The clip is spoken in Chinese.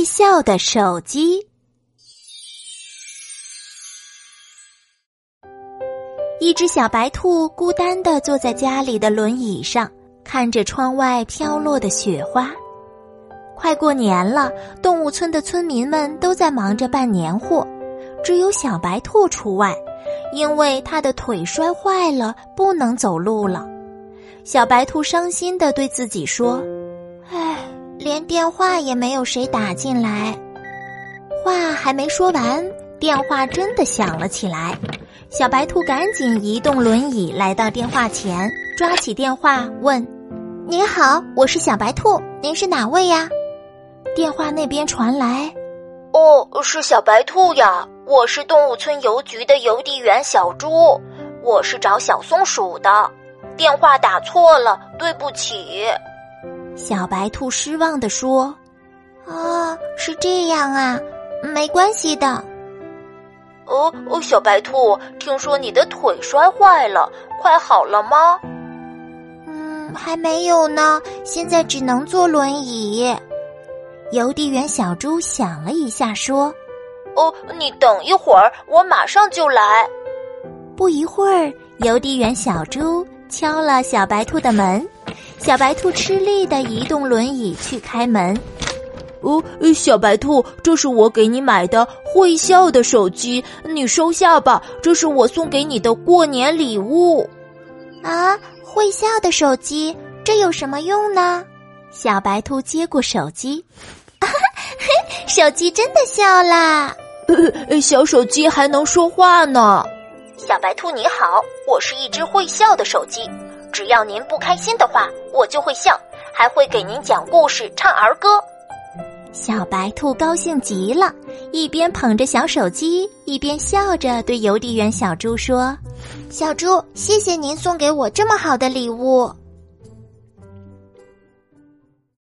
会笑的手机。一只小白兔孤单的坐在家里的轮椅上，看着窗外飘落的雪花。快过年了，动物村的村民们都在忙着办年货，只有小白兔除外，因为它的腿摔坏了，不能走路了。小白兔伤心的对自己说：“，连电话也没有谁打进来。”话还没说完，电话真的响了起来。小白兔赶紧移动轮椅来到电话前，抓起电话问：“您好，我是小白兔，您是哪位呀？”电话那边传来：“哦，是小白兔呀，我是动物村邮局的邮递员小猪，我是找小松鼠的，电话打错了，对不起。”小白兔失望地说：“啊，是这样啊，没关系的。”哦哦，小白兔，听说你的腿摔坏了，快好了吗？嗯，还没有呢，现在只能坐轮椅。邮递员小猪想了一下，说：“哦，你等一会儿，我马上就来。”不一会儿，邮递员小猪敲了小白兔的门，小白兔吃力的移动轮椅去开门。哦，小白兔，这是我给你买的会笑的手机，你收下吧。这是我送给你的过年礼物。啊，会笑的手机，这有什么用呢？小白兔接过手机，手机真的笑啦！小手机还能说话呢。小白兔你好，我是一只会笑的手机，只要您不开心的话，我就会笑，还会给您讲故事、唱儿歌。小白兔高兴极了，一边捧着小手机，一边笑着对邮递员小猪说：“小猪，谢谢您送给我这么好的礼物。”